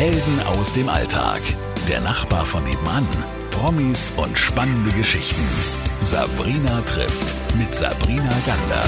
Helden aus dem Alltag. Der Nachbar von nebenan. Promis und spannende Geschichten. Sabrina trifft mit Sabrina Gander.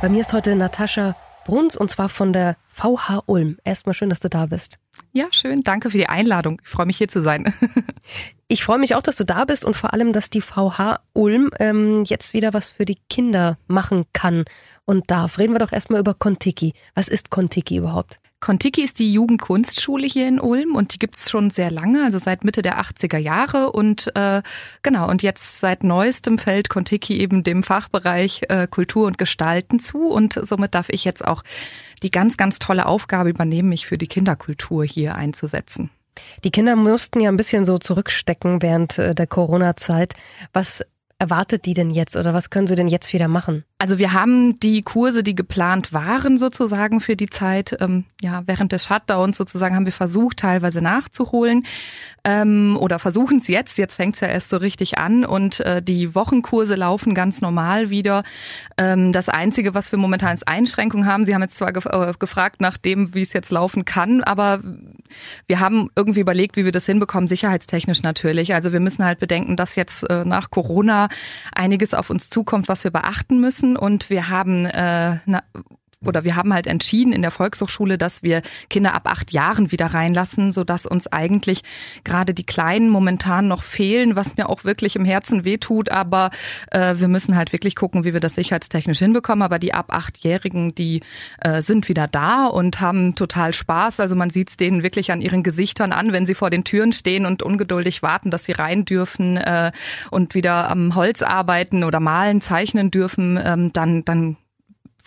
Bei mir ist heute Natascha Bruns und zwar von der VH Ulm. Erstmal schön, dass du da bist. Ja, schön. Danke für die Einladung. Ich freue mich hier zu sein. ich freue mich auch, dass du da bist und vor allem, dass die VH Ulm ähm, jetzt wieder was für die Kinder machen kann und darf. Reden wir doch erstmal über Kontiki. Was ist Kontiki überhaupt? Kontiki ist die Jugendkunstschule hier in Ulm und die gibt's schon sehr lange, also seit Mitte der 80er Jahre. Und äh, genau, und jetzt seit neuestem fällt Kontiki eben dem Fachbereich äh, Kultur und Gestalten zu. Und somit darf ich jetzt auch die ganz, ganz tolle Aufgabe übernehmen, mich für die Kinderkultur hier einzusetzen. Die Kinder mussten ja ein bisschen so zurückstecken während äh, der Corona-Zeit. Was erwartet die denn jetzt oder was können sie denn jetzt wieder machen? Also wir haben die Kurse, die geplant waren sozusagen für die Zeit, ähm, ja, während des Shutdowns sozusagen haben wir versucht, teilweise nachzuholen ähm, oder versuchen es jetzt. Jetzt fängt es ja erst so richtig an und äh, die Wochenkurse laufen ganz normal wieder. Ähm, das Einzige, was wir momentan als Einschränkung haben, Sie haben jetzt zwar gef äh, gefragt nach dem, wie es jetzt laufen kann, aber wir haben irgendwie überlegt, wie wir das hinbekommen, sicherheitstechnisch natürlich. Also wir müssen halt bedenken, dass jetzt äh, nach Corona einiges auf uns zukommt, was wir beachten müssen. Und wir haben äh, na, oder wir haben halt entschieden in der Volkshochschule, dass wir Kinder ab acht Jahren wieder reinlassen, so dass uns eigentlich gerade die Kleinen momentan noch fehlen, was mir auch wirklich im Herzen wehtut. Aber äh, wir müssen halt wirklich gucken, wie wir das sicherheitstechnisch hinbekommen. Aber die ab achtjährigen, die äh, sind wieder da und haben total Spaß. Also man sieht es denen wirklich an ihren Gesichtern an, wenn sie vor den Türen stehen und ungeduldig warten, dass sie rein dürfen äh, und wieder am Holz arbeiten oder malen, zeichnen dürfen. Ähm, dann dann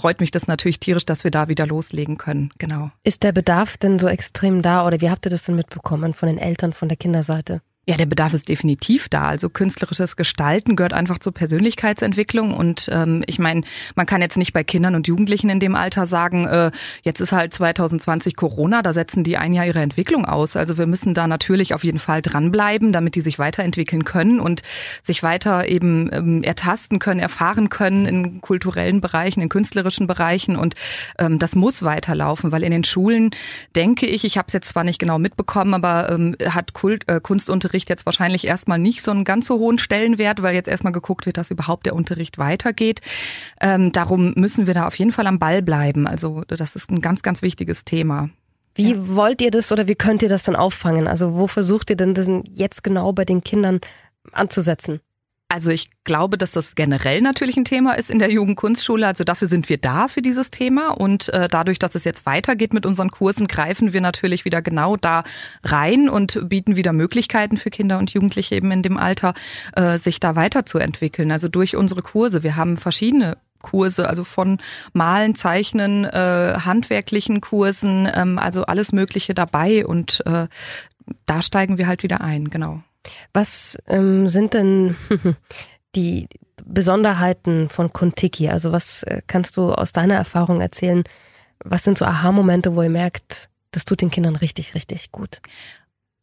freut mich das natürlich tierisch, dass wir da wieder loslegen können. Genau. Ist der Bedarf denn so extrem da oder wie habt ihr das denn mitbekommen von den Eltern, von der Kinderseite? Ja, der Bedarf ist definitiv da. Also künstlerisches Gestalten gehört einfach zur Persönlichkeitsentwicklung. Und ähm, ich meine, man kann jetzt nicht bei Kindern und Jugendlichen in dem Alter sagen, äh, jetzt ist halt 2020 Corona, da setzen die ein Jahr ihre Entwicklung aus. Also wir müssen da natürlich auf jeden Fall dranbleiben, damit die sich weiterentwickeln können und sich weiter eben ähm, ertasten können, erfahren können in kulturellen Bereichen, in künstlerischen Bereichen. Und ähm, das muss weiterlaufen, weil in den Schulen denke ich, ich habe es jetzt zwar nicht genau mitbekommen, aber ähm, hat Kult, äh, Kunstunterricht Unterricht jetzt wahrscheinlich erstmal nicht so einen ganz so hohen Stellenwert, weil jetzt erstmal geguckt wird, dass überhaupt der Unterricht weitergeht. Ähm, darum müssen wir da auf jeden Fall am Ball bleiben. Also das ist ein ganz, ganz wichtiges Thema. Wie ja. wollt ihr das oder wie könnt ihr das dann auffangen? Also wo versucht ihr denn das jetzt genau bei den Kindern anzusetzen? Also ich glaube, dass das generell natürlich ein Thema ist in der Jugendkunstschule. Also dafür sind wir da für dieses Thema. Und äh, dadurch, dass es jetzt weitergeht mit unseren Kursen, greifen wir natürlich wieder genau da rein und bieten wieder Möglichkeiten für Kinder und Jugendliche eben in dem Alter, äh, sich da weiterzuentwickeln. Also durch unsere Kurse. Wir haben verschiedene Kurse, also von Malen, Zeichnen, äh, handwerklichen Kursen, ähm, also alles Mögliche dabei. Und äh, da steigen wir halt wieder ein, genau. Was ähm, sind denn die Besonderheiten von Kontiki? Also was äh, kannst du aus deiner Erfahrung erzählen? Was sind so Aha-Momente, wo ihr merkt, das tut den Kindern richtig, richtig gut?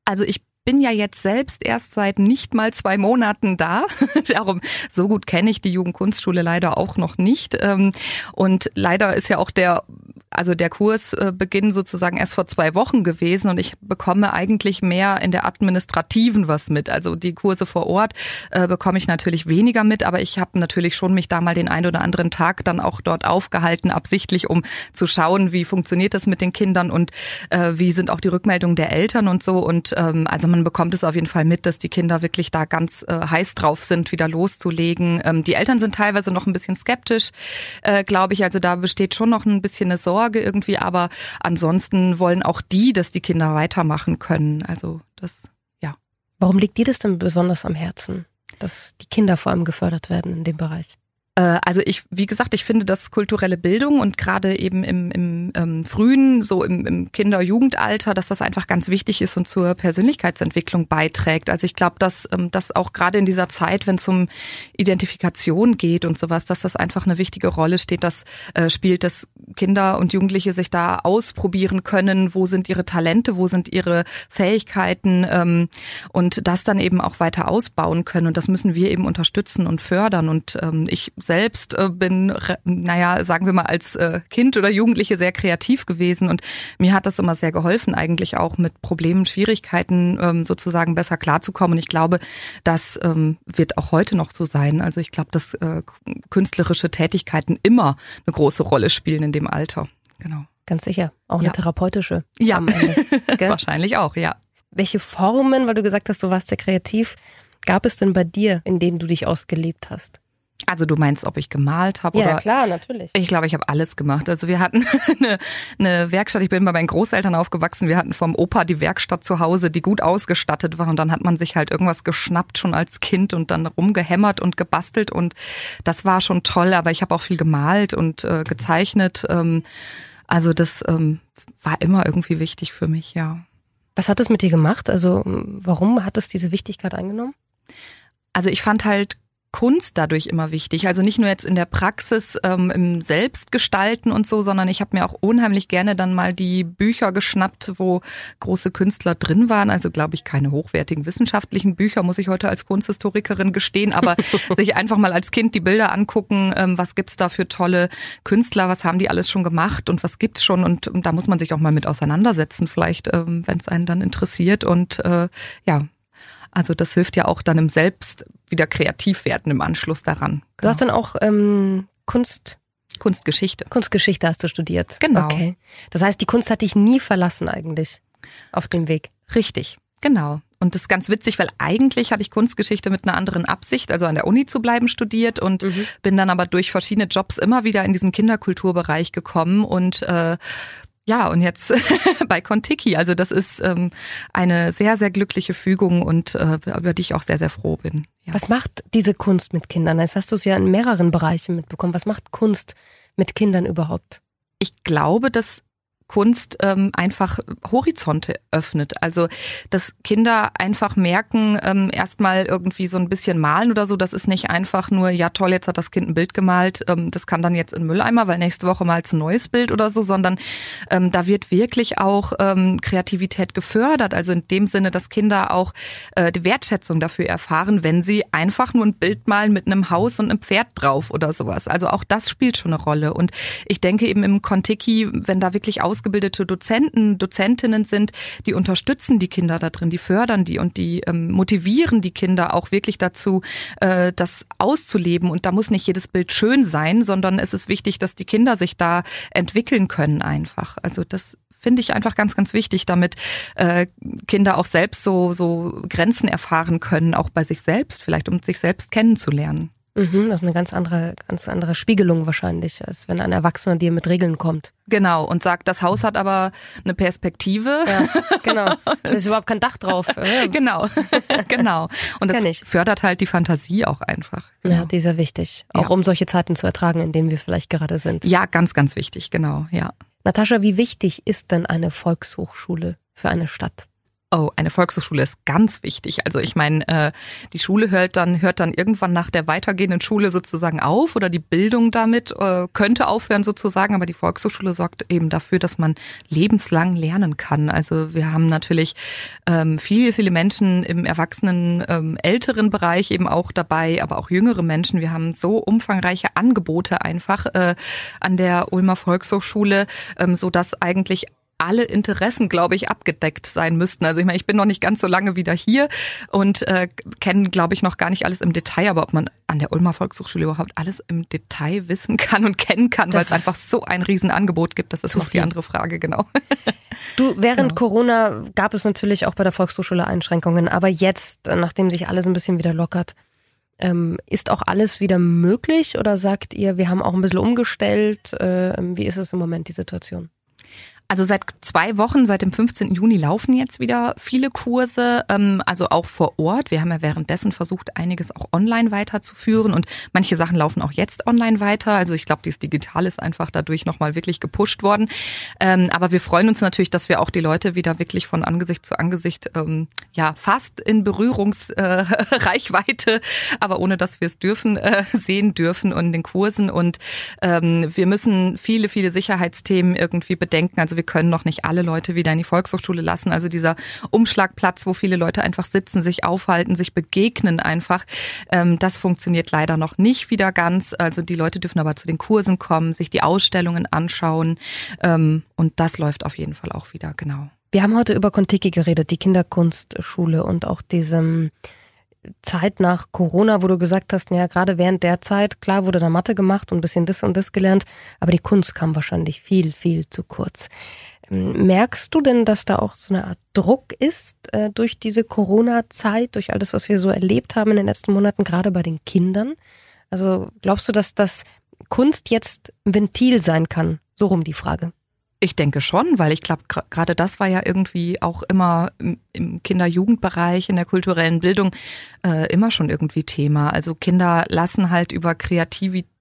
Also ich bin ja jetzt selbst erst seit nicht mal zwei Monaten da. Darum, so gut kenne ich die Jugendkunstschule leider auch noch nicht. Ähm, und leider ist ja auch der also der Kursbeginn sozusagen erst vor zwei Wochen gewesen und ich bekomme eigentlich mehr in der administrativen was mit. Also die Kurse vor Ort äh, bekomme ich natürlich weniger mit, aber ich habe natürlich schon mich da mal den einen oder anderen Tag dann auch dort aufgehalten, absichtlich, um zu schauen, wie funktioniert das mit den Kindern und äh, wie sind auch die Rückmeldungen der Eltern und so. Und ähm, also man bekommt es auf jeden Fall mit, dass die Kinder wirklich da ganz äh, heiß drauf sind, wieder loszulegen. Ähm, die Eltern sind teilweise noch ein bisschen skeptisch, äh, glaube ich. Also da besteht schon noch ein bisschen eine Sorge Sorge irgendwie, aber ansonsten wollen auch die, dass die Kinder weitermachen können. Also das, ja. Warum liegt dir das denn besonders am Herzen, dass die Kinder vor allem gefördert werden in dem Bereich? Äh, also ich, wie gesagt, ich finde, dass kulturelle Bildung und gerade eben im, im ähm, frühen, so im, im Kinder-Jugendalter, dass das einfach ganz wichtig ist und zur Persönlichkeitsentwicklung beiträgt. Also ich glaube, dass ähm, das auch gerade in dieser Zeit, wenn es um Identifikation geht und sowas, dass das einfach eine wichtige Rolle steht, das äh, spielt, dass Kinder und Jugendliche sich da ausprobieren können, wo sind ihre Talente, wo sind ihre Fähigkeiten ähm, und das dann eben auch weiter ausbauen können. Und das müssen wir eben unterstützen und fördern. Und ähm, ich selbst äh, bin, naja, sagen wir mal, als äh, Kind oder Jugendliche sehr kreativ gewesen und mir hat das immer sehr geholfen, eigentlich auch mit Problemen, Schwierigkeiten ähm, sozusagen besser klarzukommen. Und ich glaube, das ähm, wird auch heute noch so sein. Also ich glaube, dass äh, künstlerische Tätigkeiten immer eine große Rolle spielen in dem Alter. Genau. Ganz sicher. Auch eine Ja. therapeutische. Ja, am Ende, wahrscheinlich auch, ja. Welche Formen, weil du gesagt hast, du warst sehr kreativ, gab es denn bei dir, in denen du dich ausgelebt hast? Also du meinst, ob ich gemalt habe oder klar, natürlich. Ich glaube, ich habe alles gemacht. Also wir hatten eine, eine Werkstatt. Ich bin bei meinen Großeltern aufgewachsen. Wir hatten vom Opa die Werkstatt zu Hause, die gut ausgestattet war. Und dann hat man sich halt irgendwas geschnappt schon als Kind und dann rumgehämmert und gebastelt. Und das war schon toll. Aber ich habe auch viel gemalt und äh, gezeichnet. Ähm, also das ähm, war immer irgendwie wichtig für mich, ja. Was hat es mit dir gemacht? Also warum hat es diese Wichtigkeit eingenommen? Also ich fand halt Kunst dadurch immer wichtig. Also nicht nur jetzt in der Praxis ähm, im Selbstgestalten und so, sondern ich habe mir auch unheimlich gerne dann mal die Bücher geschnappt, wo große Künstler drin waren. Also glaube ich keine hochwertigen wissenschaftlichen Bücher, muss ich heute als Kunsthistorikerin gestehen, aber sich einfach mal als Kind die Bilder angucken, ähm, was gibt's da für tolle Künstler, was haben die alles schon gemacht und was gibt's schon und, und da muss man sich auch mal mit auseinandersetzen, vielleicht, ähm, wenn es einen dann interessiert und äh, ja, also das hilft ja auch dann im Selbst wieder kreativ werden im Anschluss daran. Du hast dann auch ähm, Kunst, Kunstgeschichte. Kunstgeschichte hast du studiert. Genau. Okay. Das heißt, die Kunst hat dich nie verlassen eigentlich auf dem Weg. Richtig, genau. Und das ist ganz witzig, weil eigentlich hatte ich Kunstgeschichte mit einer anderen Absicht, also an der Uni zu bleiben, studiert und Mhm. bin dann aber durch verschiedene Jobs immer wieder in diesen Kinderkulturbereich gekommen und äh, ja, und jetzt bei Contiki. Also das ist ähm, eine sehr, sehr glückliche Fügung und äh, über die ich auch sehr, sehr froh bin. Ja. Was macht diese Kunst mit Kindern? Jetzt hast du es ja in mehreren Bereichen mitbekommen. Was macht Kunst mit Kindern überhaupt? ich glaube, dass Kunst ähm, einfach Horizonte öffnet. Also, dass Kinder einfach merken, ähm, erstmal irgendwie so ein bisschen malen oder so, das ist nicht einfach nur, ja toll, jetzt hat das Kind ein Bild gemalt, ähm, das kann dann jetzt in Mülleimer, weil nächste Woche malt ein neues Bild oder so, sondern ähm, da wird wirklich auch ähm, Kreativität gefördert. Also in dem Sinne, dass Kinder auch äh, die Wertschätzung dafür erfahren, wenn sie einfach nur ein Bild malen mit einem Haus und einem Pferd drauf oder sowas. Also auch das spielt schon eine Rolle. Und ich denke eben im Contiki, wenn da wirklich ausgebildete Dozenten, Dozentinnen sind, die unterstützen die Kinder da drin, die fördern die und die ähm, motivieren die Kinder auch wirklich dazu, äh, das auszuleben. Und da muss nicht jedes Bild schön sein, sondern es ist wichtig, dass die Kinder sich da entwickeln können einfach. Also das finde ich einfach ganz, ganz wichtig, damit äh, Kinder auch selbst so, so Grenzen erfahren können, auch bei sich selbst, vielleicht um sich selbst kennenzulernen. Mhm, das ist eine ganz andere, ganz andere Spiegelung wahrscheinlich, als wenn ein Erwachsener dir mit Regeln kommt. Genau, und sagt, das Haus hat aber eine Perspektive. Ja, genau. Da ist überhaupt kein Dach drauf. Genau, genau. Und das ich. fördert halt die Fantasie auch einfach. Ja, die ist ja wichtig. Auch Ja. um solche Zeiten zu ertragen, in denen wir vielleicht gerade sind. Ja, ganz, ganz wichtig, genau, ja. Natascha, wie wichtig ist denn eine Volkshochschule für eine Stadt? Oh, eine Volkshochschule ist ganz wichtig. Also ich meine, äh, die Schule hört dann hört dann irgendwann nach der weitergehenden Schule sozusagen auf oder die Bildung damit äh, könnte aufhören sozusagen, aber die Volkshochschule sorgt eben dafür, dass man lebenslang lernen kann. Also wir haben natürlich ähm, viele viele Menschen im erwachsenen ähm, älteren Bereich eben auch dabei, aber auch jüngere Menschen. Wir haben so umfangreiche Angebote einfach äh, an der Ulmer Volkshochschule, ähm, so dass eigentlich alle Interessen, glaube ich, abgedeckt sein müssten. Also ich meine, ich bin noch nicht ganz so lange wieder hier und äh, kenne, glaube ich, noch gar nicht alles im Detail, aber ob man an der Ulmer Volkshochschule überhaupt alles im Detail wissen kann und kennen kann, weil es einfach so ein Riesenangebot gibt, das ist noch die andere Frage, genau. Du, während Genau. Corona gab es natürlich auch bei der Volkshochschule Einschränkungen, aber jetzt, äh, nachdem sich alles ein bisschen wieder lockert, ähm, ist auch alles wieder möglich oder sagt ihr, wir haben auch ein bisschen umgestellt? Äh, wie ist es im Moment, die Situation? Also seit zwei Wochen, seit dem 15. Juni laufen jetzt wieder viele Kurse, ähm, also auch vor Ort. Wir haben ja währenddessen versucht, einiges auch online weiterzuführen und manche Sachen laufen auch jetzt online weiter. Also ich glaube, dieses Digital ist einfach dadurch nochmal wirklich gepusht worden. Ähm, aber wir freuen uns natürlich, dass wir auch die Leute wieder wirklich von Angesicht zu Angesicht, ähm, ja, fast in Berührungsreichweite, äh, aber ohne dass wir es dürfen, äh, sehen dürfen und in den Kursen. Und ähm, wir müssen viele, viele Sicherheitsthemen irgendwie bedenken. Also wir können noch nicht alle Leute wieder in die Volkshochschule lassen. Also dieser Umschlagplatz, wo viele Leute einfach sitzen, sich aufhalten, sich begegnen einfach, ähm, das funktioniert leider noch nicht wieder ganz. Also die Leute dürfen aber zu den Kursen kommen, sich die Ausstellungen anschauen ähm, und das läuft auf jeden Fall auch wieder, genau. Wir haben heute über Kontiki geredet, die Kinderkunstschule und auch diesem Zeit nach Corona, wo du gesagt hast, naja, gerade während der Zeit, klar wurde da Mathe gemacht und ein bisschen das und das gelernt, aber die Kunst kam wahrscheinlich viel, viel zu kurz. Merkst du denn, dass da auch so eine Art Druck ist äh, durch diese Corona-Zeit, durch alles, was wir so erlebt haben in den letzten Monaten, gerade bei den Kindern? Also glaubst du, dass das Kunst jetzt ein Ventil sein kann? So rum die Frage. Ich denke schon, weil ich glaube, gerade das war ja irgendwie auch immer im Kinder-Jugendbereich, in der kulturellen Bildung äh, immer schon irgendwie Thema. Also Kinder lassen halt über Kreativität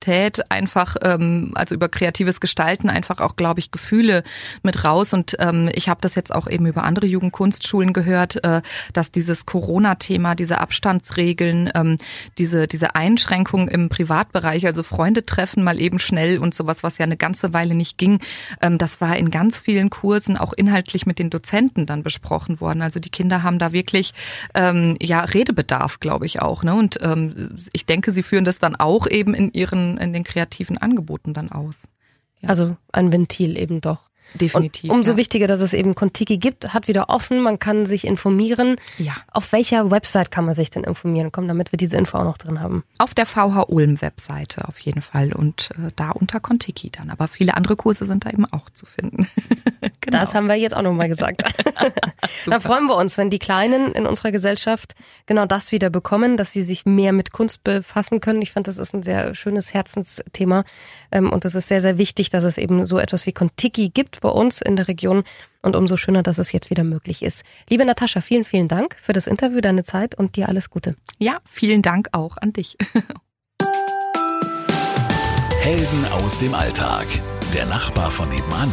einfach, ähm, also über kreatives Gestalten einfach auch, glaube ich, Gefühle mit raus. Und ähm, ich habe das jetzt auch eben über andere Jugendkunstschulen gehört, äh, dass dieses Corona-Thema, diese Abstandsregeln, ähm, diese, diese Einschränkungen im Privatbereich, also Freunde treffen mal eben schnell und sowas, was ja eine ganze Weile nicht ging, ähm, das war in ganz vielen Kursen auch inhaltlich mit den Dozenten dann besprochen worden. Also die Kinder haben da wirklich ähm, ja Redebedarf, glaube ich auch. Ne? Und ähm, ich denke, sie führen das dann auch eben in ihren in den kreativen Angeboten dann aus. Ja. Also ein Ventil eben doch. Definitiv. Und umso ja. wichtiger, dass es eben Contiki gibt, hat wieder offen, man kann sich informieren. Ja. Auf welcher Website kann man sich denn informieren? Komm, damit wir diese Info auch noch drin haben. Auf der VH Ulm Webseite auf jeden Fall und äh, da unter Contiki dann. Aber viele andere Kurse sind da eben auch zu finden. genau. Das haben wir jetzt auch nochmal gesagt. da freuen wir uns, wenn die Kleinen in unserer Gesellschaft genau das wieder bekommen, dass sie sich mehr mit Kunst befassen können. Ich fand, das ist ein sehr schönes Herzensthema ähm, und es ist sehr, sehr wichtig, dass es eben so etwas wie Contiki gibt bei uns in der Region und umso schöner, dass es jetzt wieder möglich ist. Liebe Natascha, vielen, vielen Dank für das Interview, deine Zeit und dir alles Gute. Ja, vielen Dank auch an dich. Helden aus dem Alltag. Der Nachbar von nebenan.